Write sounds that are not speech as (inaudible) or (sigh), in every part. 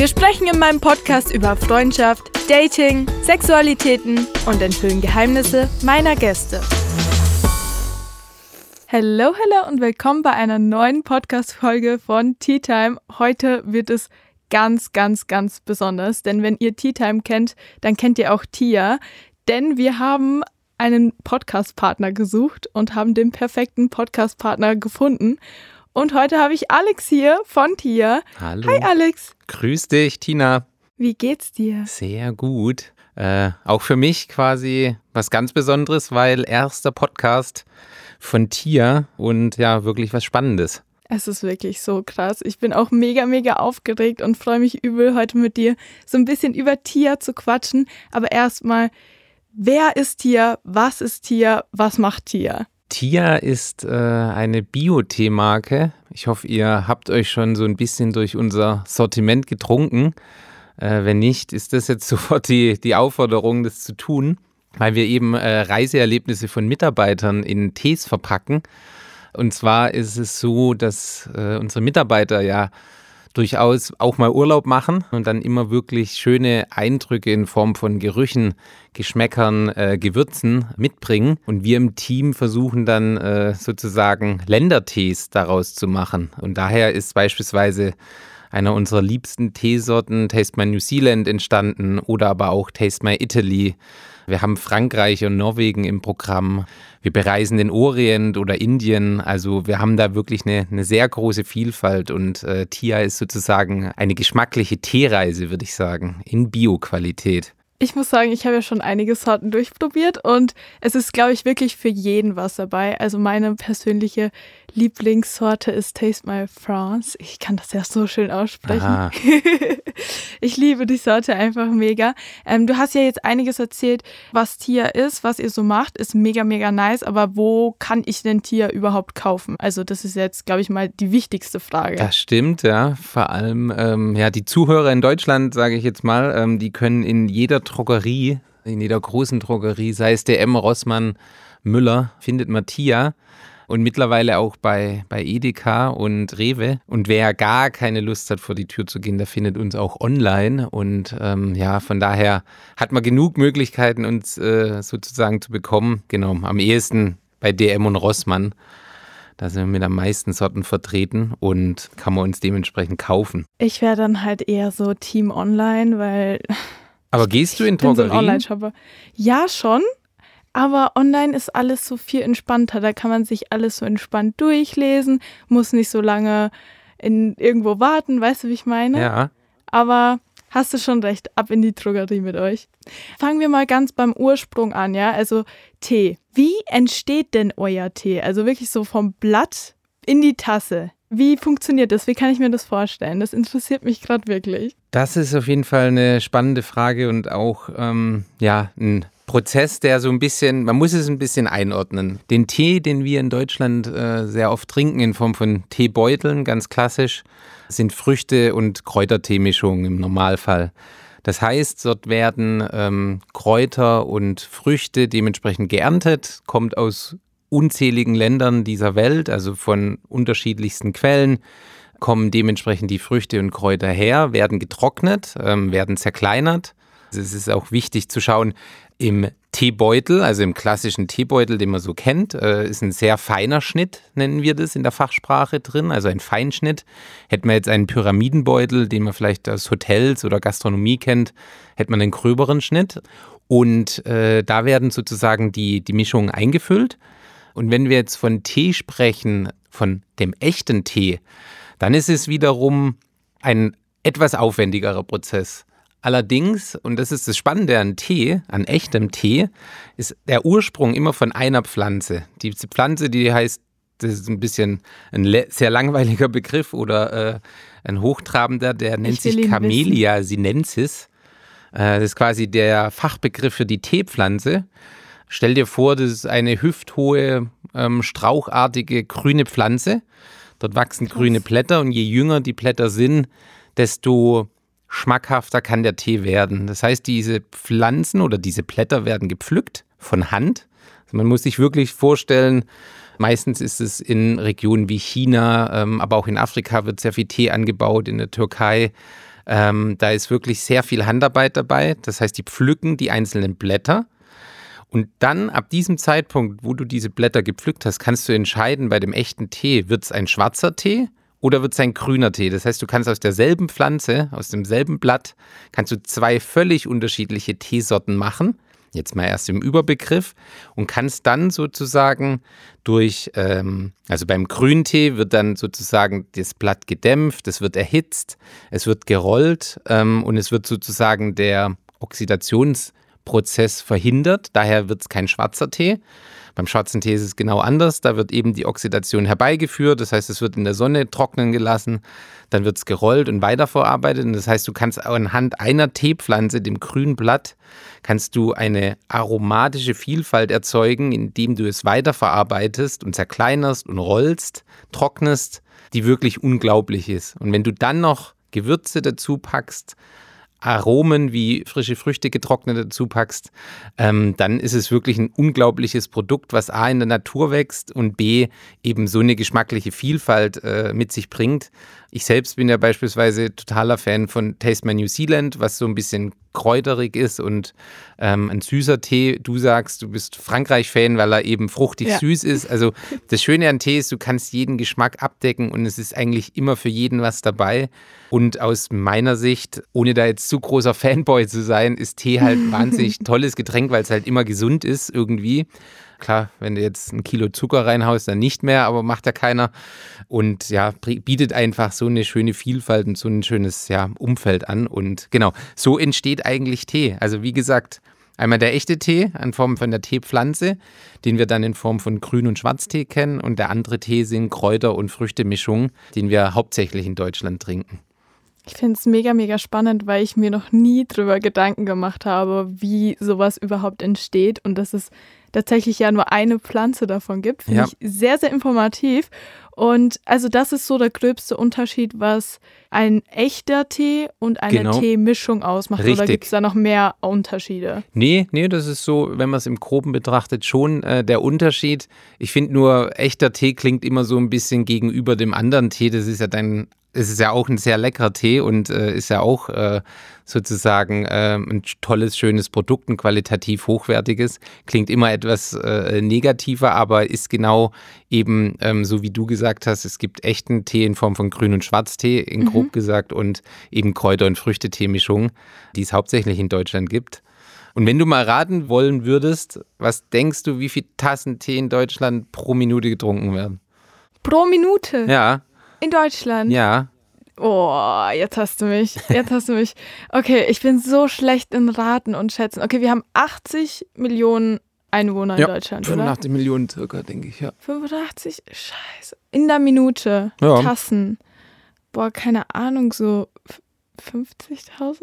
Wir sprechen in meinem Podcast über Freundschaft, Dating, Sexualitäten und enthüllen Geheimnisse meiner Gäste. Hallo, hallo und willkommen bei einer neuen Podcast-Folge von Tea Time. Heute wird es ganz, ganz, ganz besonders, denn wenn ihr Tea Time kennt, dann kennt ihr auch Tia, denn wir haben einen Podcast-Partner gesucht und haben den perfekten Podcast-Partner gefunden. Und heute habe ich Alex hier von Tia. Hallo. Hi Alex. Grüß dich, Tina. Wie geht's dir? Sehr gut. Äh, auch für mich quasi was ganz Besonderes, weil erster Podcast von Tia und ja, wirklich was Spannendes. Es ist wirklich so krass. Ich bin auch mega, mega aufgeregt und freue mich übel, heute mit dir so ein bisschen über Tia zu quatschen. Aber erstmal, wer ist Tia? Was ist Tia? Was macht Tia? Tia ist äh, eine Bio-Tee-Marke. Ich hoffe, ihr habt euch schon so ein bisschen durch unser Sortiment getrunken. Äh, wenn nicht, ist das jetzt (laughs) sofort die, die Aufforderung, das zu tun, weil wir eben äh, Reiseerlebnisse von Mitarbeitern in Tees verpacken. Und zwar ist es so, dass äh, unsere Mitarbeiter ja durchaus auch mal Urlaub machen und dann immer wirklich schöne Eindrücke in Form von Gerüchen, Geschmäckern, äh, Gewürzen mitbringen. Und wir im Team versuchen dann äh, sozusagen Ländertees daraus zu machen. Und daher ist beispielsweise einer unserer liebsten Teesorten Taste My New Zealand entstanden oder aber auch Taste My Italy. Wir haben Frankreich und Norwegen im Programm. Wir bereisen den Orient oder Indien. Also wir haben da wirklich eine, eine sehr große Vielfalt und äh, Tia ist sozusagen eine geschmackliche Teereise, würde ich sagen, in Bio-Qualität. Ich muss sagen, ich habe ja schon einige Sorten durchprobiert und es ist, glaube ich, wirklich für jeden was dabei. Also meine persönliche Lieblingssorte ist Taste My France. Ich kann das ja so schön aussprechen. (laughs) ich liebe die Sorte einfach mega. Ähm, du hast ja jetzt einiges erzählt, was Tia ist, was ihr so macht, ist mega, mega nice. Aber wo kann ich denn Tia überhaupt kaufen? Also das ist jetzt, glaube ich, mal die wichtigste Frage. Das stimmt, ja. Vor allem, ähm, ja, die Zuhörer in Deutschland, sage ich jetzt mal, ähm, die können in jeder Drogerie, in jeder großen Drogerie, sei es DM, Rossmann, Müller, findet man Tia und mittlerweile auch bei, bei Edeka und Rewe. Und wer gar keine Lust hat, vor die Tür zu gehen, der findet uns auch online. Und ähm, ja, von daher hat man genug Möglichkeiten, uns äh, sozusagen zu bekommen. Genau, am ehesten bei DM und Rossmann. Da sind wir mit am meisten Sorten vertreten und kann man uns dementsprechend kaufen. Ich wäre dann halt eher so Team Online, weil. Aber gehst du in Drogerien? So Online-Shopper. Ja, schon. Aber online ist alles so viel entspannter. Da kann man sich alles so entspannt durchlesen, muss nicht so lange in irgendwo warten, weißt du, wie ich meine? Ja. Aber hast du schon recht, ab in die Drogerie mit euch. Fangen wir mal ganz beim Ursprung an, ja? Also Tee. Wie entsteht denn euer Tee? Also wirklich so vom Blatt in die Tasse. Wie funktioniert das? Wie kann ich mir das vorstellen? Das interessiert mich gerade wirklich. Das ist auf jeden Fall eine spannende Frage und auch ähm, ja ein Prozess, der so ein bisschen, man muss es ein bisschen einordnen. Den Tee, den wir in Deutschland äh, sehr oft trinken in Form von Teebeuteln, ganz klassisch, sind Früchte- und Kräuterteemischungen im Normalfall. Das heißt, dort werden ähm, Kräuter und Früchte dementsprechend geerntet, kommt aus unzähligen Ländern dieser Welt, also von unterschiedlichsten Quellen, kommen dementsprechend die Früchte und Kräuter her, werden getrocknet, ähm, werden zerkleinert. Es ist auch wichtig zu schauen, im Teebeutel, also im klassischen Teebeutel, den man so kennt, äh, ist ein sehr feiner Schnitt, nennen wir das in der Fachsprache drin, also ein Feinschnitt. Hätten wir jetzt einen Pyramidenbeutel, den man vielleicht aus Hotels oder Gastronomie kennt, hätte man einen gröberen Schnitt. Und äh, da werden sozusagen die, die Mischungen eingefüllt. Und wenn wir jetzt von Tee sprechen, von dem echten Tee, dann ist es wiederum ein etwas aufwendigerer Prozess. Allerdings, und das ist das Spannende an Tee, an echtem Tee, ist der Ursprung immer von einer Pflanze. Die Pflanze, die heißt das ist ein bisschen ein sehr langweiliger Begriff oder äh, ein hochtrabender, der nennt sich Camellia sinensis. Äh, das ist quasi der Fachbegriff für die Teepflanze. Stell dir vor, das ist eine hüfthohe, ähm, strauchartige grüne Pflanze. Dort wachsen Krass. grüne Blätter und je jünger die Blätter sind, desto schmackhafter kann der Tee werden. Das heißt, diese Pflanzen oder diese Blätter werden gepflückt von Hand. Also man muss sich wirklich vorstellen, meistens ist es in Regionen wie China, ähm, aber auch in Afrika wird sehr viel Tee angebaut, in der Türkei. Ähm, da ist wirklich sehr viel Handarbeit dabei. Das heißt, die pflücken die einzelnen Blätter. Und dann ab diesem Zeitpunkt, wo du diese Blätter gepflückt hast, kannst du entscheiden bei dem echten Tee, wird es ein schwarzer Tee oder wird es ein grüner Tee? Das heißt, du kannst aus derselben Pflanze, aus demselben Blatt, kannst du zwei völlig unterschiedliche Teesorten machen. Jetzt mal erst im Überbegriff und kannst dann sozusagen durch, ähm, also beim Grüntee wird dann sozusagen das Blatt gedämpft, es wird erhitzt, es wird gerollt ähm, und es wird sozusagen der Oxidationsprozess verhindert. Daher wird es kein schwarzer Tee. Beim schwarzen Tee ist es genau anders. Da wird eben die Oxidation herbeigeführt. Das heißt, es wird in der Sonne trocknen gelassen. Dann wird es gerollt und weiterverarbeitet. Und das heißt, du kannst anhand einer Teepflanze, dem grünen Blatt, kannst du eine aromatische Vielfalt erzeugen, indem du es weiterverarbeitest und zerkleinerst und rollst, trocknest, die wirklich unglaublich ist. Und wenn du dann noch Gewürze dazu packst, Aromen wie frische Früchte getrocknet dazu packst, ähm, dann ist es wirklich ein unglaubliches Produkt, was A in der Natur wächst und B eben so eine geschmackliche Vielfalt äh, mit sich bringt. Ich selbst bin ja beispielsweise totaler Fan von Taste My New Zealand, was so ein bisschen kräuterig ist und ähm, ein süßer Tee. Du sagst, du bist Frankreich-Fan, weil er eben fruchtig ja. süß ist. Also das Schöne an Tee ist, du kannst jeden Geschmack abdecken und es ist eigentlich immer für jeden was dabei. Und aus meiner Sicht, ohne da jetzt zu großer (laughs) Fanboy zu sein, ist Tee halt ein (laughs) wahnsinnig tolles Getränk, weil es halt immer gesund ist irgendwie. Klar, wenn du jetzt ein Kilo Zucker reinhaust, dann nicht mehr, aber macht ja keiner. Und ja, bietet einfach so eine schöne Vielfalt und so ein schönes ja, Umfeld an. Und genau, so entsteht eigentlich Tee. Also wie gesagt, einmal der echte Tee in Form von der Teepflanze, den wir dann in Form von Grün- und Schwarztee kennen. Und der andere Tee sind Kräuter- und Früchtemischungen, den wir hauptsächlich in Deutschland trinken. Ich finde es mega, mega spannend, weil ich mir noch nie drüber Gedanken gemacht habe, wie sowas überhaupt entsteht und dass es tatsächlich ja nur eine Pflanze davon gibt. Finde ja. ich sehr, sehr informativ. Und also das ist so der gröbste Unterschied, was ein echter Tee und eine genau. Teemischung ausmacht. Richtig. Oder gibt es da noch mehr Unterschiede? Nee, nee, das ist so, wenn man es im Groben betrachtet, schon äh, der Unterschied. Ich finde nur, echter Tee klingt immer so ein bisschen gegenüber dem anderen Tee. Das ist ja dann es ist ja auch ein sehr leckerer Tee und äh, ist ja auch äh, sozusagen äh, ein tolles, schönes Produkt, ein qualitativ hochwertiges. Klingt immer etwas äh, negativer, aber ist genau eben ähm, so wie du gesagt hast, es gibt echten Tee in Form von Grün- und Schwarztee, in grob mhm. gesagt, und eben Kräuter- und Früchtetee-Mischungen, die es hauptsächlich in Deutschland gibt. Und wenn du mal raten wollen würdest, was denkst du, wie viele Tassen Tee in Deutschland pro Minute getrunken werden? Pro Minute? Ja. In Deutschland? Ja. Oh, jetzt hast du mich. Jetzt hast du mich. Okay, ich bin so schlecht in Raten und Schätzen. Okay, wir haben 80 Millionen Einwohner in ja, Deutschland, 85 oder? Millionen circa, denke ich, ja. 85? Scheiße. In der Minute. Ja. Tassen. Boah, keine Ahnung, so 50.000?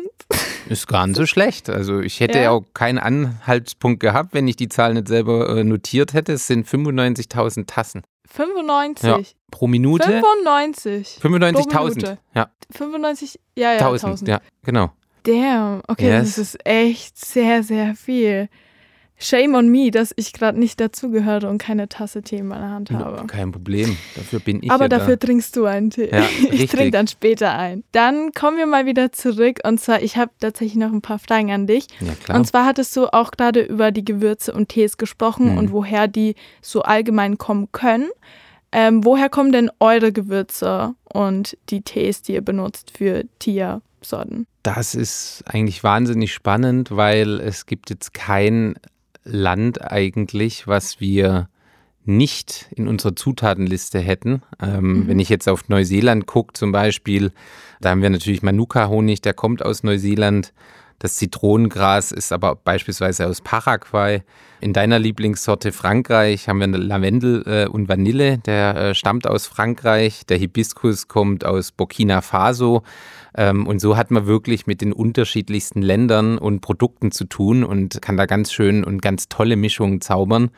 Ist gar nicht so schlecht. Also ich hätte ja. ja. auch keinen Anhaltspunkt gehabt, wenn ich die Zahl nicht selber äh, notiert hätte. Es sind 95.000 Tassen. 95? Ja, pro Minute? 95. 95.000. Ja. 95, ja, ja. 1000, 1000. ja, genau. Damn, okay, yes. das ist echt sehr, sehr viel. Shame on me, dass ich gerade nicht dazugehöre und keine Tasse Tee in meiner Hand habe. Kein Problem, dafür bin ich Aber ja dafür da. trinkst du einen Tee. Ja, (laughs) ich trinke dann später ein. Dann kommen wir mal wieder zurück und zwar, ich habe tatsächlich noch ein paar Fragen an dich. Ja, klar. Und zwar hattest du auch gerade über die Gewürze und Tees gesprochen mhm. und woher die so allgemein kommen können. Ähm, woher kommen denn eure Gewürze und die Tees, die ihr benutzt für Tiersorten? Das ist eigentlich wahnsinnig spannend, weil es gibt jetzt kein Land eigentlich, was wir nicht in unserer Zutatenliste hätten. Ähm, mhm. Wenn ich jetzt auf Neuseeland gucke zum Beispiel, da haben wir natürlich Manuka-Honig, der kommt aus Neuseeland. Das Zitronengras ist aber beispielsweise aus Paraguay. In deiner Lieblingssorte Frankreich haben wir Lavendel äh, und Vanille, der äh, stammt aus Frankreich. Der Hibiskus kommt aus Burkina Faso. Ähm, und so hat man wirklich mit den unterschiedlichsten Ländern und Produkten zu tun und kann da ganz schön und ganz tolle Mischungen zaubern.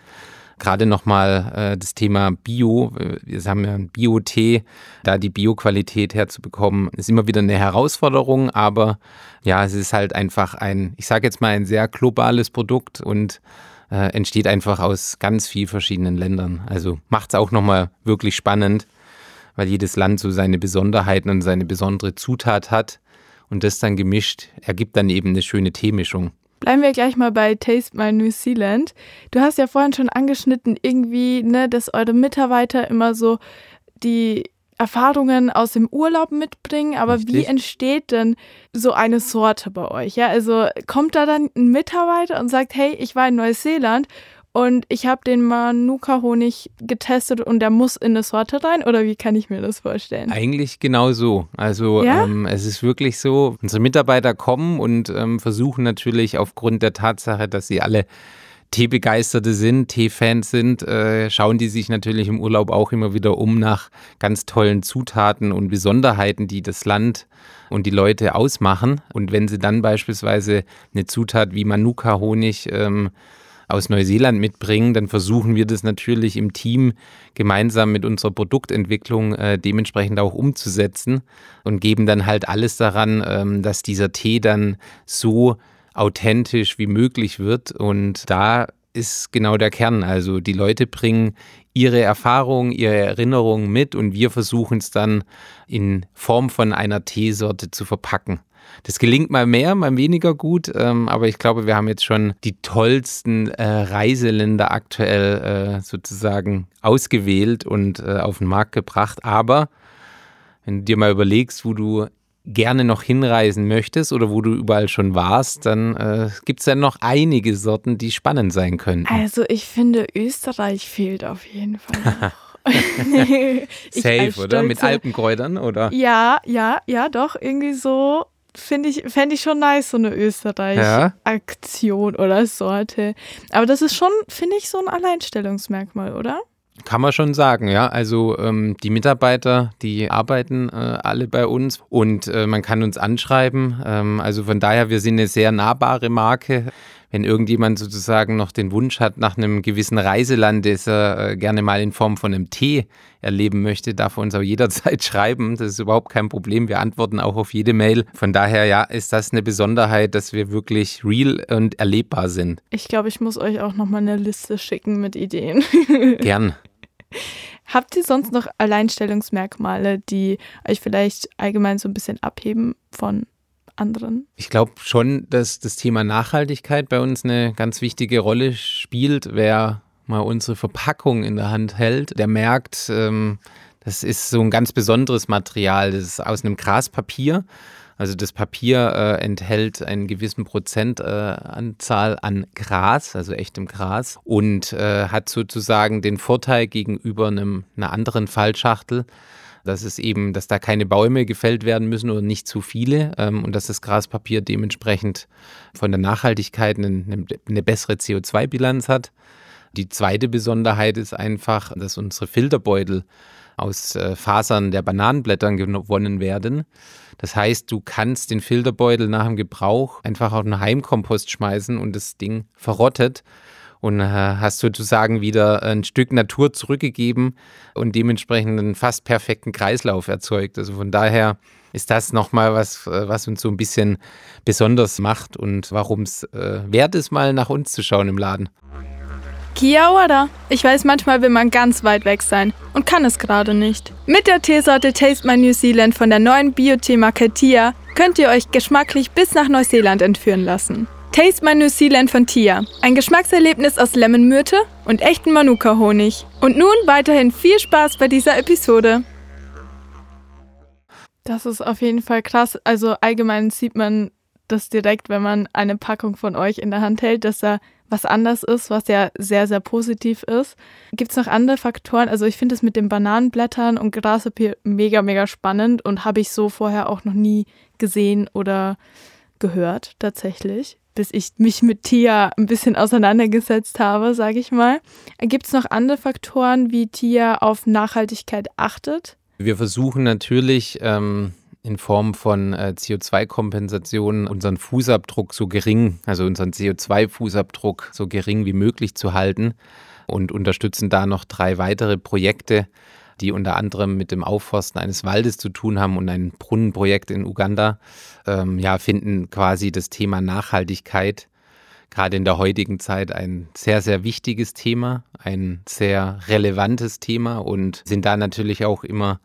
Gerade nochmal äh, das Thema Bio. Wir haben ja ein Bio-Tee. Da die Bio-Qualität herzubekommen, ist immer wieder eine Herausforderung. Aber ja, es ist halt einfach ein, ich sage jetzt mal, ein sehr globales Produkt und äh, entsteht einfach aus ganz vielen verschiedenen Ländern. Also macht es auch nochmal wirklich spannend, weil jedes Land so seine Besonderheiten und seine besondere Zutat hat. Und das dann gemischt ergibt dann eben eine schöne Teemischung. Bleiben wir gleich mal bei Taste My New Zealand. Du hast ja vorhin schon angeschnitten, irgendwie, ne, dass eure Mitarbeiter immer so die Erfahrungen aus dem Urlaub mitbringen, aber Richtig. wie entsteht denn so eine Sorte bei euch? Ja, also kommt da dann ein Mitarbeiter und sagt, hey, ich war in Neuseeland und ich habe den Manuka-Honig getestet und der muss in eine Sorte rein oder wie kann ich mir das vorstellen? Eigentlich genau so. Also ja? ähm, es ist wirklich so, unsere Mitarbeiter kommen und ähm, versuchen natürlich aufgrund der Tatsache, dass sie alle Teebegeisterte sind, Teefans sind, äh, schauen die sich natürlich im Urlaub auch immer wieder um nach ganz tollen Zutaten und Besonderheiten, die das Land und die Leute ausmachen. Und wenn sie dann beispielsweise eine Zutat wie Manuka-Honig ähm, aus Neuseeland mitbringen, dann versuchen wir das natürlich im Team gemeinsam mit unserer Produktentwicklung äh, dementsprechend auch umzusetzen und geben dann halt alles daran, ähm, dass dieser Tee dann so authentisch wie möglich wird. Und da ist genau der Kern. Also die Leute bringen ihre Erfahrungen, ihre Erinnerungen mit und wir versuchen es dann in Form von einer Teesorte zu verpacken. Das gelingt mal mehr, mal weniger gut, ähm, aber ich glaube, wir haben jetzt schon die tollsten äh, Reiseländer aktuell äh, sozusagen ausgewählt und äh, auf den Markt gebracht. Aber wenn du dir mal überlegst, wo du gerne noch hinreisen möchtest oder wo du überall schon warst, dann äh, gibt es ja noch einige Sorten, die spannend sein können. Also ich finde, Österreich fehlt auf jeden Fall. (laughs) (laughs) Safe, oder? Mit Alpenkräutern, oder? Ja, ja, ja, doch, irgendwie so finde ich, fände ich schon nice, so eine Österreich-Aktion ja. oder Sorte. Aber das ist schon, finde ich, so ein Alleinstellungsmerkmal, oder? Kann man schon sagen, ja. Also ähm, die Mitarbeiter, die arbeiten äh, alle bei uns und äh, man kann uns anschreiben. Ähm, also von daher, wir sind eine sehr nahbare Marke wenn irgendjemand sozusagen noch den Wunsch hat nach einem gewissen Reiseland, das er äh, gerne mal in Form von einem Tee erleben möchte, darf er uns auch jederzeit (laughs) schreiben. Das ist überhaupt kein Problem. Wir antworten auch auf jede Mail. Von daher, ja, ist das eine Besonderheit, dass wir wirklich real und erlebbar sind. Ich glaube, ich muss euch auch nochmal eine Liste schicken mit Ideen. (laughs) Gern. Habt ihr sonst noch Alleinstellungsmerkmale, die euch vielleicht allgemein so ein bisschen abheben von anderen? Ich glaube schon, dass das Thema Nachhaltigkeit bei uns eine ganz wichtige Rolle spielt. Wer mal unsere Verpackung in der Hand hält, der merkt, ähm, das ist so ein ganz besonderes Material. Das ist aus einem Graspapier. Also das Papier äh, enthält einen gewissen Prozentanzahl äh, an Gras, also echtem Gras, und äh, hat sozusagen den Vorteil gegenüber einem, einer anderen Fallschachtel, dass es eben, dass da keine Bäume gefällt werden müssen oder nicht zu viele ähm, und dass das Graspapier dementsprechend von der Nachhaltigkeit eine, eine bessere CO2-Bilanz hat. Die zweite Besonderheit ist einfach, dass unsere Filterbeutel aus äh, Fasern der Bananenblättern gewonnen werden. Das heißt, du kannst den Filterbeutel nach dem Gebrauch einfach auf den Heimkompost schmeißen und das Ding verrottet und äh, hast sozusagen wieder ein Stück Natur zurückgegeben und dementsprechend einen fast perfekten Kreislauf erzeugt. Also von daher ist das nochmal was, äh, was uns so ein bisschen besonders macht und warum es äh, wert ist, mal nach uns zu schauen im Laden. Kia ora. Ich weiß, manchmal will man ganz weit weg sein und kann es gerade nicht. Mit der Teesorte Taste My New Zealand von der neuen Bio-Tee-Marke Tia könnt ihr euch geschmacklich bis nach Neuseeland entführen lassen. Taste My New Zealand von Tia. Ein Geschmackserlebnis aus Lemonmyrte und echten Manuka-Honig. Und nun weiterhin viel Spaß bei dieser Episode. Das ist auf jeden Fall krass. Also allgemein sieht man das direkt, wenn man eine Packung von euch in der Hand hält, dass da was anders ist, was ja sehr, sehr positiv ist. Gibt es noch andere Faktoren? Also ich finde es mit den Bananenblättern und Graspapier mega, mega spannend und habe ich so vorher auch noch nie gesehen oder gehört, tatsächlich, bis ich mich mit Tia ein bisschen auseinandergesetzt habe, sage ich mal. Gibt es noch andere Faktoren, wie Tia auf Nachhaltigkeit achtet? Wir versuchen natürlich ähm, in Form von äh, CO2-Kompensation unseren Fußabdruck so gering, also unseren CO2-Fußabdruck so gering wie möglich zu halten und unterstützen da noch drei weitere Projekte, die unter anderem mit dem Aufforsten eines Waldes zu tun haben und ein Brunnenprojekt in Uganda, ähm, ja, finden quasi das Thema Nachhaltigkeit gerade in der heutigen Zeit ein sehr, sehr wichtiges Thema, ein sehr relevantes Thema und sind da natürlich auch immer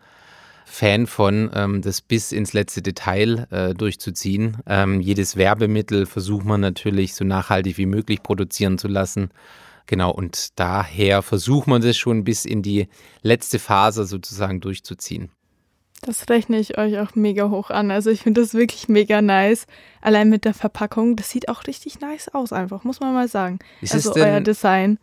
Fan von, ähm, das bis ins letzte Detail äh, durchzuziehen. Ähm, jedes Werbemittel versucht man natürlich so nachhaltig wie möglich produzieren zu lassen. Genau, und daher versucht man das schon bis in die letzte Phase sozusagen durchzuziehen. Das rechne ich euch auch mega hoch an. Also ich finde das wirklich mega nice. Allein mit der Verpackung, das sieht auch richtig nice aus, einfach, muss man mal sagen. Ist also denn, euer Design.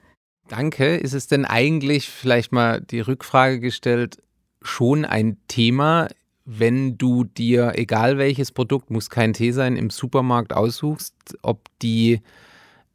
Danke. Ist es denn eigentlich, vielleicht mal die Rückfrage gestellt, schon ein Thema, wenn du dir, egal welches Produkt, muss kein Tee sein, im Supermarkt aussuchst, ob die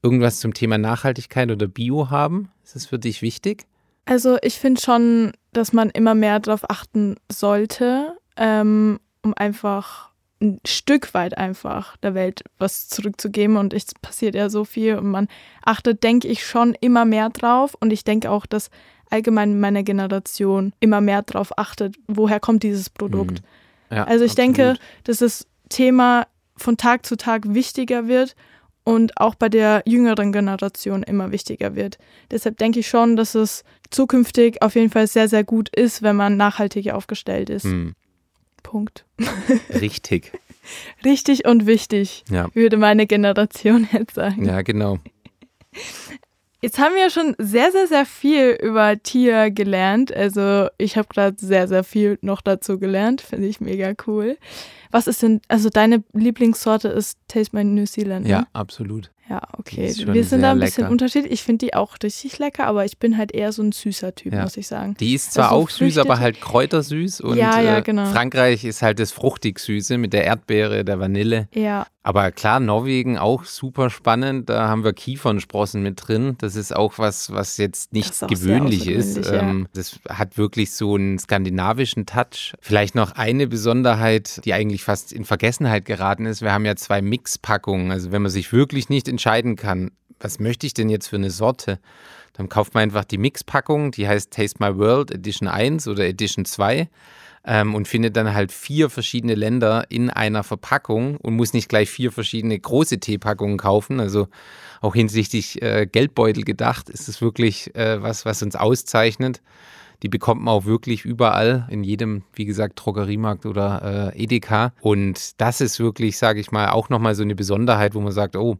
irgendwas zum Thema Nachhaltigkeit oder Bio haben? Ist das für dich wichtig? Also ich finde schon, dass man immer mehr darauf achten sollte, ähm, um einfach ein Stück weit einfach der Welt was zurückzugeben. Und es passiert ja so viel und man achtet, denke ich, schon immer mehr drauf. Und ich denke auch, dass allgemein meine Generation immer mehr darauf achtet, woher kommt dieses Produkt. Mhm. Ja, also ich absolut. denke, dass das Thema von Tag zu Tag wichtiger wird und auch bei der jüngeren Generation immer wichtiger wird. Deshalb denke ich schon, dass es zukünftig auf jeden Fall sehr, sehr gut ist, wenn man nachhaltig aufgestellt ist. Hm. Punkt. (laughs) Richtig. Richtig und wichtig, ja. würde meine Generation (laughs) jetzt sagen. Ja, genau. Jetzt haben wir schon sehr, sehr, sehr viel über Tier gelernt. Also ich habe gerade sehr, sehr viel noch dazu gelernt. Finde ich mega cool. Was ist denn, also deine Lieblingssorte ist Taste My New Zealand? Ja, ne? absolut. Ja, okay. Wir sind da ein bisschen lecker. unterschiedlich. Ich finde die auch richtig lecker, aber ich bin halt eher so ein süßer Typ, ja. muss ich sagen. Die ist zwar also auch süß, aber halt kräutersüß. Und ja, ja, äh, genau. Frankreich ist halt das fruchtig Süße mit der Erdbeere, der Vanille. Ja. Aber klar, Norwegen auch super spannend. Da haben wir Kiefernsprossen mit drin. Das ist auch was, was jetzt nicht gewöhnlich ist. Ähm, das hat wirklich so einen skandinavischen Touch. Vielleicht noch eine Besonderheit, die eigentlich fast in Vergessenheit geraten ist. Wir haben ja zwei Mixpackungen. Also wenn man sich wirklich nicht entscheiden kann, was möchte ich denn jetzt für eine Sorte, dann kauft man einfach die Mixpackung, die heißt Taste My World Edition 1 oder Edition 2 ähm, und findet dann halt vier verschiedene Länder in einer Verpackung und muss nicht gleich vier verschiedene große Teepackungen kaufen. Also auch hinsichtlich äh, Geldbeutel gedacht ist es wirklich äh, was, was uns auszeichnet. Die bekommt man auch wirklich überall, in jedem, wie gesagt, Drogeriemarkt oder äh, Edeka. Und das ist wirklich, sage ich mal, auch nochmal so eine Besonderheit, wo man sagt, oh,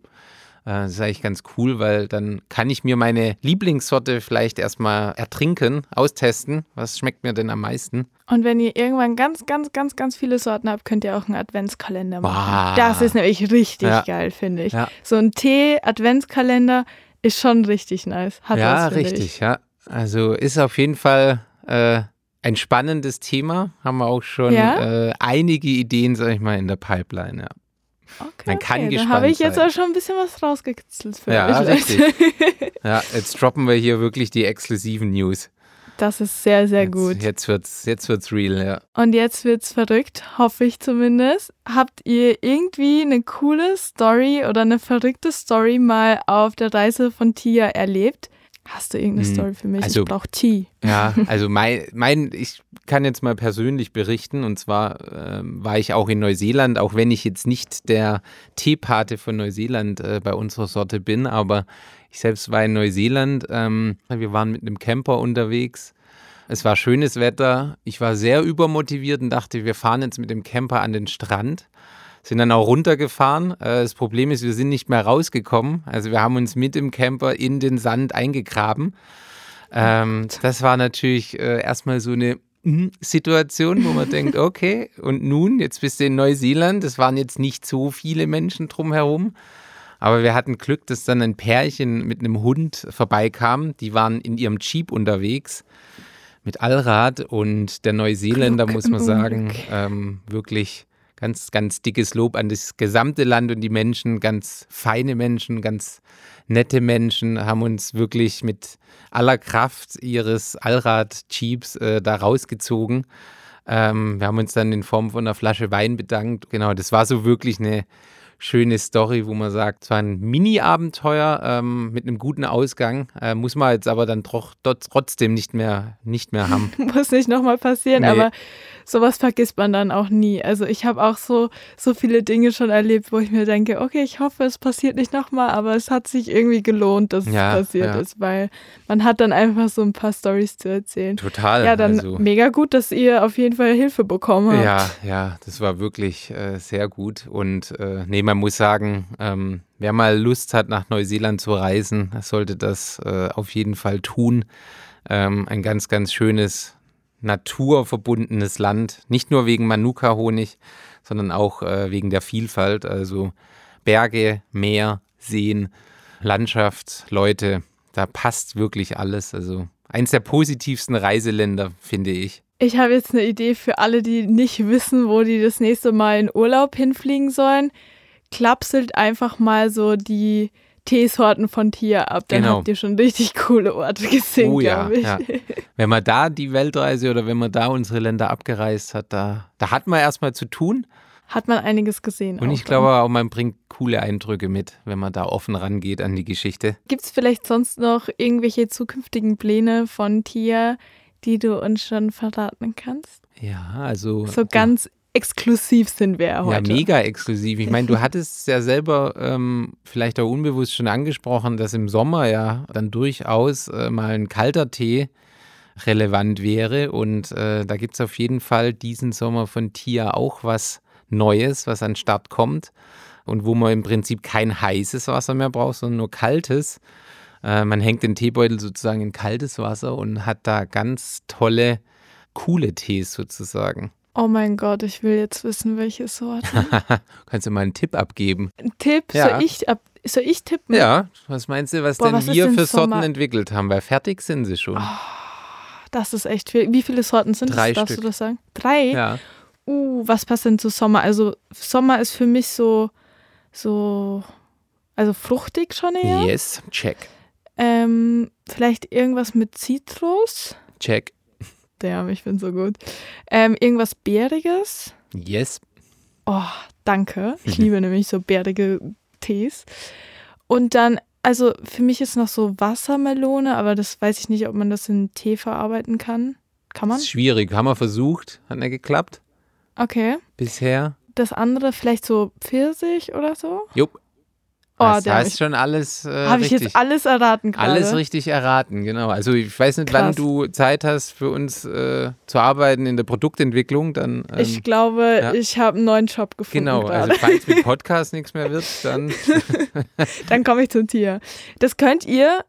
das ist eigentlich ganz cool, weil dann kann ich mir meine Lieblingssorte vielleicht erstmal ertrinken, austesten. Was schmeckt mir denn am meisten? Und wenn ihr irgendwann ganz, ganz, ganz, ganz viele Sorten habt, könnt ihr auch einen Adventskalender machen. Wow. Das ist nämlich richtig ja. geil, finde ich. Ja. So ein Tee-Adventskalender ist schon richtig nice. Hat ja, was, richtig, ich. ja. Also ist auf jeden Fall äh, ein spannendes Thema. Haben wir auch schon ja? äh, einige Ideen, sag ich mal, in der Pipeline, ja. Okay, Man kann okay. gespannt Da habe ich jetzt auch schon ein bisschen was rausgekitzelt für ja, euch. Richtig. (laughs) ja, jetzt droppen wir hier wirklich die exklusiven News. Das ist sehr, sehr jetzt, gut. Jetzt wird's, jetzt wird's real, ja. Und jetzt wird's verrückt, hoffe ich zumindest. Habt ihr irgendwie eine coole Story oder eine verrückte Story mal auf der Reise von Tia erlebt? Hast du irgendeine hm. Story für mich? Also, ich brauche Tee. Ja, (laughs) also mein, mein, ich kann jetzt mal persönlich berichten und zwar ähm, war ich auch in Neuseeland, auch wenn ich jetzt nicht der Teepate von Neuseeland äh, bei unserer Sorte bin, aber ich selbst war in Neuseeland. Ähm, wir waren mit einem Camper unterwegs. Es war schönes Wetter. Ich war sehr übermotiviert und dachte, wir fahren jetzt mit dem Camper an den Strand sind dann auch runtergefahren. Äh, das Problem ist, wir sind nicht mehr rausgekommen. Also wir haben uns mit dem Camper in den Sand eingegraben. Ähm, das war natürlich äh, erstmal so eine hm, Situation, wo man (laughs) denkt, okay, und nun, jetzt bist du in Neuseeland. Es waren jetzt nicht so viele Menschen drumherum. Aber wir hatten Glück, dass dann ein Pärchen mit einem Hund vorbeikam. Die waren in ihrem Jeep unterwegs mit Allrad und der Neuseeländer, muss man sagen, ähm, wirklich Ganz, ganz dickes Lob an das gesamte Land und die Menschen, ganz feine Menschen, ganz nette Menschen, haben uns wirklich mit aller Kraft ihres Allrad-Jeeps äh, da rausgezogen. Ähm, wir haben uns dann in Form von einer Flasche Wein bedankt. Genau, das war so wirklich eine schöne Story, wo man sagt, es war ein Mini-Abenteuer ähm, mit einem guten Ausgang, äh, muss man jetzt aber dann tro trotzdem nicht mehr, nicht mehr haben. (laughs) muss nicht nochmal passieren, nee. aber sowas vergisst man dann auch nie. Also ich habe auch so, so viele Dinge schon erlebt, wo ich mir denke, okay, ich hoffe, es passiert nicht nochmal, aber es hat sich irgendwie gelohnt, dass ja, es passiert ja. ist, weil man hat dann einfach so ein paar Stories zu erzählen. Total. Ja, dann also, mega gut, dass ihr auf jeden Fall Hilfe bekommen habt. Ja, ja, das war wirklich äh, sehr gut und äh, nee, man muss sagen, ähm, wer mal Lust hat, nach Neuseeland zu reisen, sollte das äh, auf jeden Fall tun. Ähm, ein ganz, ganz schönes naturverbundenes Land, nicht nur wegen Manuka-Honig, sondern auch äh, wegen der Vielfalt, also Berge, Meer, Seen, Landschaft, Leute, da passt wirklich alles. Also eins der positivsten Reiseländer, finde ich. Ich habe jetzt eine Idee für alle, die nicht wissen, wo die das nächste Mal in Urlaub hinfliegen sollen. Klapselt einfach mal so die Teesorten von Tier ab. Dann genau. habt ihr schon richtig coole Orte gesehen, oh, ja, ich. Ja. Wenn man da die Weltreise oder wenn man da unsere Länder abgereist hat, da, da hat man erstmal zu tun. Hat man einiges gesehen. Und ich glaube auch, man bringt coole Eindrücke mit, wenn man da offen rangeht an die Geschichte. Gibt es vielleicht sonst noch irgendwelche zukünftigen Pläne von Tia, die du uns schon verraten kannst? Ja, also. So ganz exklusiv sind wir heute. Ja, mega exklusiv. Ich meine, du (laughs) hattest es ja selber ähm, vielleicht auch unbewusst schon angesprochen, dass im Sommer ja dann durchaus äh, mal ein kalter Tee relevant wäre. Und äh, da gibt es auf jeden Fall diesen Sommer von Tia auch was Neues, was an den Start kommt. Und wo man im Prinzip kein heißes Wasser mehr braucht, sondern nur kaltes. Äh, man hängt den Teebeutel sozusagen in kaltes Wasser und hat da ganz tolle, coole Tees sozusagen. Oh mein Gott, ich will jetzt wissen, welche Sorte. (laughs) Kannst du mal einen Tipp abgeben? Ein Tipp? Ja. Soll, ich ab, soll ich tippen? Ja, was meinst du, was Boah, denn was wir für Sorten Sommer? entwickelt haben? Weil fertig sind sie schon. Oh, das ist echt viel. Wie viele Sorten sind Drei das? Darfst Stück. du das sagen? Drei? Ja. Uh, was passt denn zu Sommer? Also Sommer ist für mich so, so, also fruchtig schon eher. Yes, check. Ähm, vielleicht irgendwas mit Zitrus. Check. Damn, ich bin so gut. Ähm, irgendwas Bäriges? Yes. Oh, danke. Ich (laughs) liebe nämlich so bärige Tees. Und dann, also für mich ist noch so Wassermelone, aber das weiß ich nicht, ob man das in Tee verarbeiten kann. Kann man? Schwierig. Haben wir versucht. Hat nicht geklappt. Okay. Bisher. Das andere vielleicht so Pfirsich oder so? Jupp. Oh, das heißt schon alles. Äh, Habe ich jetzt alles erraten gerade? Alles richtig erraten, genau. Also ich weiß nicht, Krass. wann du Zeit hast für uns äh, zu arbeiten in der Produktentwicklung. Dann, ähm, ich glaube, ja. ich habe einen neuen Job gefunden. Genau, grade. also falls mit (laughs) Podcast nichts mehr wird, dann. (laughs) dann komme ich zum Tier. Das könnt ihr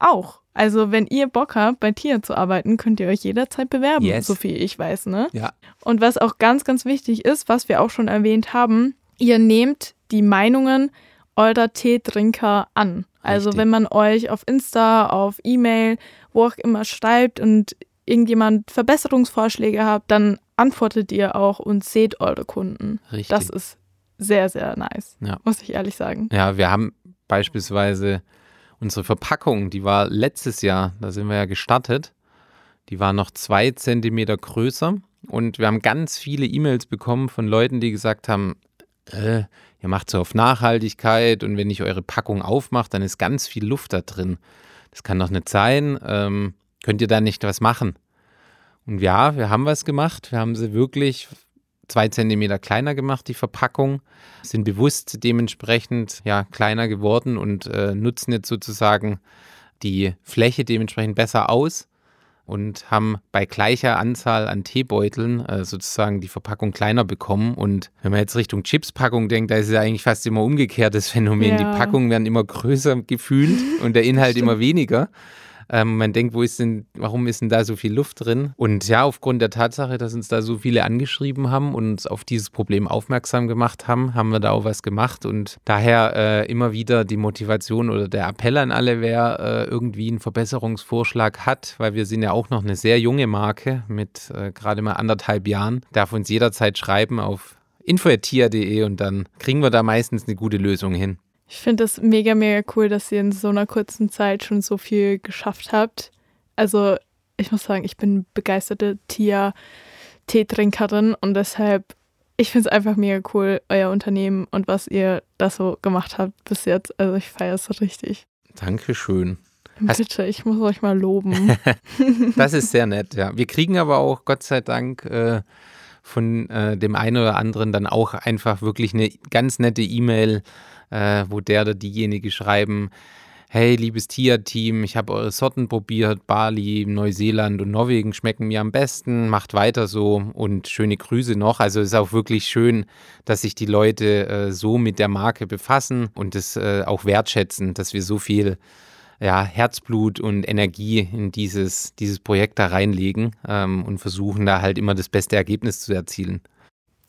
auch. Also wenn ihr Bock habt, bei Tieren zu arbeiten, könnt ihr euch jederzeit bewerben, yes. so viel ich weiß, ne? Ja. Und was auch ganz, ganz wichtig ist, was wir auch schon erwähnt haben, ihr nehmt die Meinungen eurer Teetrinker an. Also Richtig. wenn man euch auf Insta, auf E-Mail, wo auch immer schreibt und irgendjemand Verbesserungsvorschläge habt, dann antwortet ihr auch und seht eure Kunden. Richtig. Das ist sehr, sehr nice, ja. muss ich ehrlich sagen. Ja, wir haben beispielsweise unsere Verpackung, die war letztes Jahr, da sind wir ja gestartet, die war noch zwei Zentimeter größer und wir haben ganz viele E-Mails bekommen von Leuten, die gesagt haben, äh, ihr macht so auf Nachhaltigkeit und wenn ich eure Packung aufmache, dann ist ganz viel Luft da drin. Das kann doch nicht sein. Ähm, könnt ihr da nicht was machen? Und ja, wir haben was gemacht. Wir haben sie wirklich zwei Zentimeter kleiner gemacht, die Verpackung, sind bewusst dementsprechend ja kleiner geworden und äh, nutzen jetzt sozusagen die Fläche dementsprechend besser aus und haben bei gleicher Anzahl an Teebeuteln äh, sozusagen die Verpackung kleiner bekommen. Und wenn man jetzt Richtung Chipspackung denkt, da ist es ja eigentlich fast immer umgekehrtes Phänomen. Ja. Die Packungen werden immer größer gefühlt und der Inhalt immer weniger. Ähm, man denkt, wo ist denn, warum ist denn da so viel Luft drin? Und ja, aufgrund der Tatsache, dass uns da so viele angeschrieben haben und uns auf dieses Problem aufmerksam gemacht haben, haben wir da auch was gemacht. Und daher äh, immer wieder die Motivation oder der Appell an alle, wer äh, irgendwie einen Verbesserungsvorschlag hat, weil wir sind ja auch noch eine sehr junge Marke mit äh, gerade mal anderthalb Jahren, darf uns jederzeit schreiben auf info.tia.de und dann kriegen wir da meistens eine gute Lösung hin. Ich finde es mega, mega cool, dass ihr in so einer kurzen Zeit schon so viel geschafft habt. Also ich muss sagen, ich bin begeisterte Tia-Teetrinkerin und deshalb, ich finde es einfach mega cool, euer Unternehmen und was ihr da so gemacht habt bis jetzt. Also ich feiere es richtig. Dankeschön. Bitte, ich muss euch mal loben. (laughs) das ist sehr (laughs) nett, ja. Wir kriegen aber auch, Gott sei Dank, äh, von äh, dem einen oder anderen dann auch einfach wirklich eine ganz nette E-Mail, äh, wo der oder diejenige schreiben, hey, liebes Tier-Team, ich habe eure Sorten probiert, Bali, Neuseeland und Norwegen schmecken mir am besten, macht weiter so und schöne Grüße noch. Also ist auch wirklich schön, dass sich die Leute äh, so mit der Marke befassen und es äh, auch wertschätzen, dass wir so viel ja, Herzblut und Energie in dieses, dieses Projekt da reinlegen ähm, und versuchen da halt immer das beste Ergebnis zu erzielen.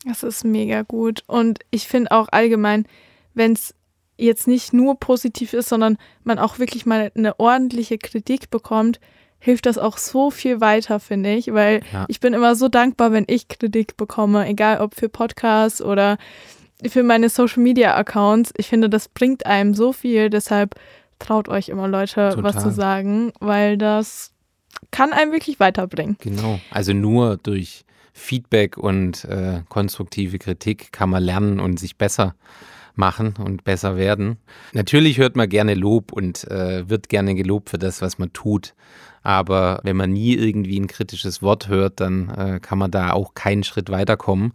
Das ist mega gut. Und ich finde auch allgemein, wenn es jetzt nicht nur positiv ist, sondern man auch wirklich mal eine ordentliche Kritik bekommt, hilft das auch so viel weiter, finde ich, weil ja. ich bin immer so dankbar, wenn ich Kritik bekomme, egal ob für Podcasts oder für meine Social Media Accounts. Ich finde, das bringt einem so viel, deshalb traut euch immer Leute Total. was zu sagen, weil das kann einem wirklich weiterbringen. Genau, also nur durch Feedback und äh, konstruktive Kritik kann man lernen und sich besser machen und besser werden. Natürlich hört man gerne Lob und äh, wird gerne gelobt für das, was man tut. Aber wenn man nie irgendwie ein kritisches Wort hört, dann äh, kann man da auch keinen Schritt weiterkommen.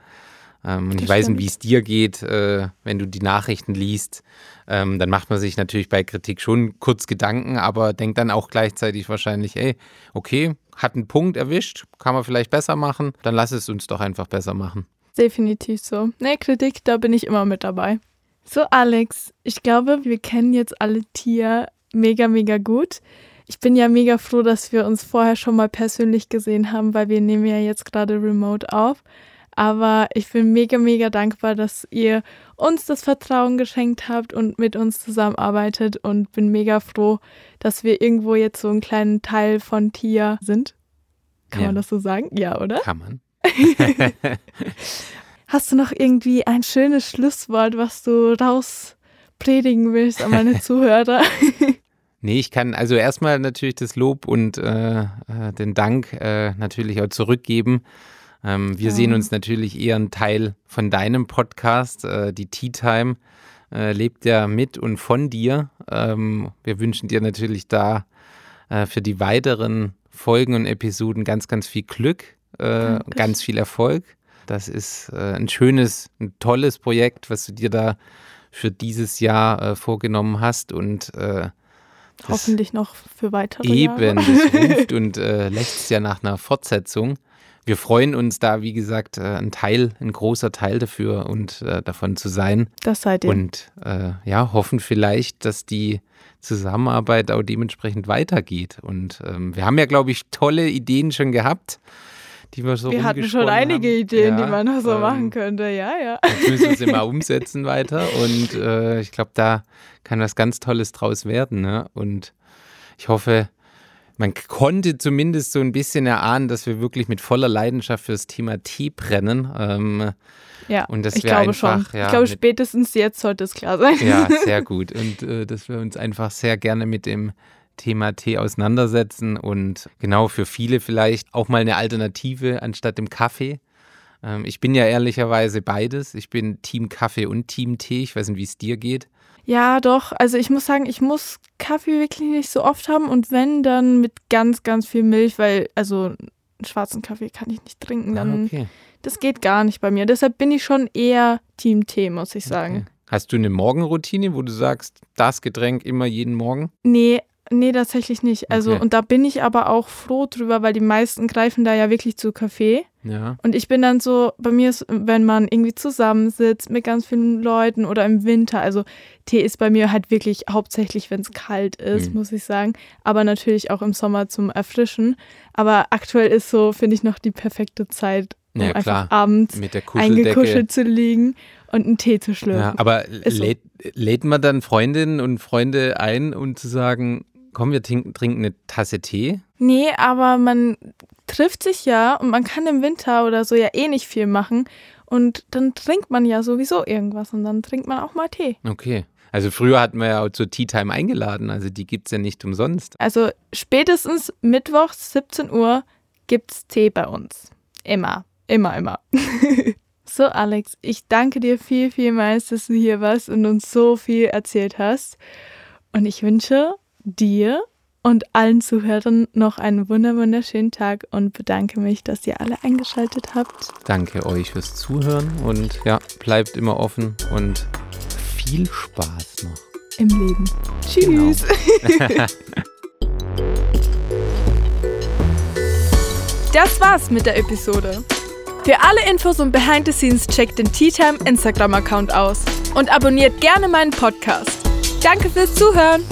Ähm, und ich weiß nicht, wie es dir geht, äh, wenn du die Nachrichten liest. Ähm, dann macht man sich natürlich bei Kritik schon kurz Gedanken, aber denkt dann auch gleichzeitig wahrscheinlich, ey, okay, hat einen Punkt erwischt, kann man vielleicht besser machen, dann lass es uns doch einfach besser machen. Definitiv so. Ne, Kritik, da bin ich immer mit dabei. So, Alex, ich glaube, wir kennen jetzt alle Tier mega, mega gut. Ich bin ja mega froh, dass wir uns vorher schon mal persönlich gesehen haben, weil wir nehmen ja jetzt gerade remote auf. Aber ich bin mega, mega dankbar, dass ihr uns das Vertrauen geschenkt habt und mit uns zusammenarbeitet und bin mega froh, dass wir irgendwo jetzt so einen kleinen Teil von Tia sind. Kann ja. man das so sagen? Ja, oder? Kann man. (laughs) Hast du noch irgendwie ein schönes Schlusswort, was du rauspredigen willst an meine (laughs) Zuhörer? (laughs) Nee, ich kann also erstmal natürlich das Lob und äh, äh den Dank äh, natürlich auch zurückgeben ähm, wir ja. sehen uns natürlich eher ein Teil von deinem Podcast. Äh, die Tea Time äh, lebt ja mit und von dir. Ähm, wir wünschen dir natürlich da äh, für die weiteren Folgen und Episoden ganz, ganz viel Glück, äh, ganz viel Erfolg. Das ist äh, ein schönes, ein tolles Projekt, was du dir da für dieses Jahr äh, vorgenommen hast und Hoffentlich noch für weitere Eben, Jahre. das (laughs) ruft und äh, lächzt ja nach einer Fortsetzung wir freuen uns da, wie gesagt, äh, ein Teil, ein großer Teil dafür und äh, davon zu sein. Das seid ihr. Und äh, ja, hoffen vielleicht, dass die Zusammenarbeit auch dementsprechend weitergeht. Und ähm, wir haben ja, glaube ich, tolle Ideen schon gehabt. Die wir so wir hatten schon einige haben. Ideen, ja, die man noch so ähm, machen könnte, ja, ja. Jetzt müssen wir sie mal (laughs) umsetzen weiter und äh, ich glaube, da kann was ganz Tolles draus werden. Ne? Und ich hoffe, man konnte zumindest so ein bisschen erahnen, dass wir wirklich mit voller Leidenschaft für das Thema Tee brennen. Ähm, ja, und dass ich wir glaube einfach, schon. Ja, ich glaube, spätestens jetzt sollte es klar sein. Ja, (laughs) sehr gut. Und äh, dass wir uns einfach sehr gerne mit dem Thema Tee auseinandersetzen und genau für viele vielleicht auch mal eine Alternative anstatt dem Kaffee. Ähm, ich bin ja ehrlicherweise beides. Ich bin Team Kaffee und Team Tee. Ich weiß nicht, wie es dir geht. Ja, doch. Also ich muss sagen, ich muss Kaffee wirklich nicht so oft haben und wenn, dann mit ganz, ganz viel Milch, weil, also einen schwarzen Kaffee kann ich nicht trinken. Dann, ah, okay. Das geht gar nicht bei mir. Deshalb bin ich schon eher Team Tee, muss ich sagen. Okay. Hast du eine Morgenroutine, wo du sagst, das Getränk immer jeden Morgen? Nee, Nee, tatsächlich nicht. Also, okay. und da bin ich aber auch froh drüber, weil die meisten greifen da ja wirklich zu Kaffee. Ja. Und ich bin dann so, bei mir ist, wenn man irgendwie zusammensitzt mit ganz vielen Leuten oder im Winter, also Tee ist bei mir halt wirklich hauptsächlich, wenn es kalt ist, mhm. muss ich sagen. Aber natürlich auch im Sommer zum Erfrischen. Aber aktuell ist so, finde ich, noch die perfekte Zeit, um ja, einfach abends eingekuschelt zu liegen und einen Tee zu schlürfen. Ja, aber lädt, lädt man dann Freundinnen und Freunde ein, um zu sagen, komm, wir trinken, trinken eine Tasse Tee? Nee, aber man trifft sich ja und man kann im Winter oder so ja eh nicht viel machen. Und dann trinkt man ja sowieso irgendwas und dann trinkt man auch mal Tee. Okay. Also früher hatten wir ja auch zur Tea Time eingeladen, also die gibt es ja nicht umsonst. Also spätestens Mittwochs 17 Uhr gibt's Tee bei uns. Immer, immer, immer. (laughs) so, Alex, ich danke dir viel, vielmals, dass du hier warst und uns so viel erzählt hast. Und ich wünsche dir und allen Zuhörern noch einen wunderschönen Tag und bedanke mich, dass ihr alle eingeschaltet habt. Danke euch fürs Zuhören und ja, bleibt immer offen und viel Spaß noch im Leben. Tschüss. Genau. (laughs) das war's mit der Episode. Für alle Infos und Behind the Scenes checkt den Tea Time Instagram Account aus und abonniert gerne meinen Podcast. Danke fürs Zuhören.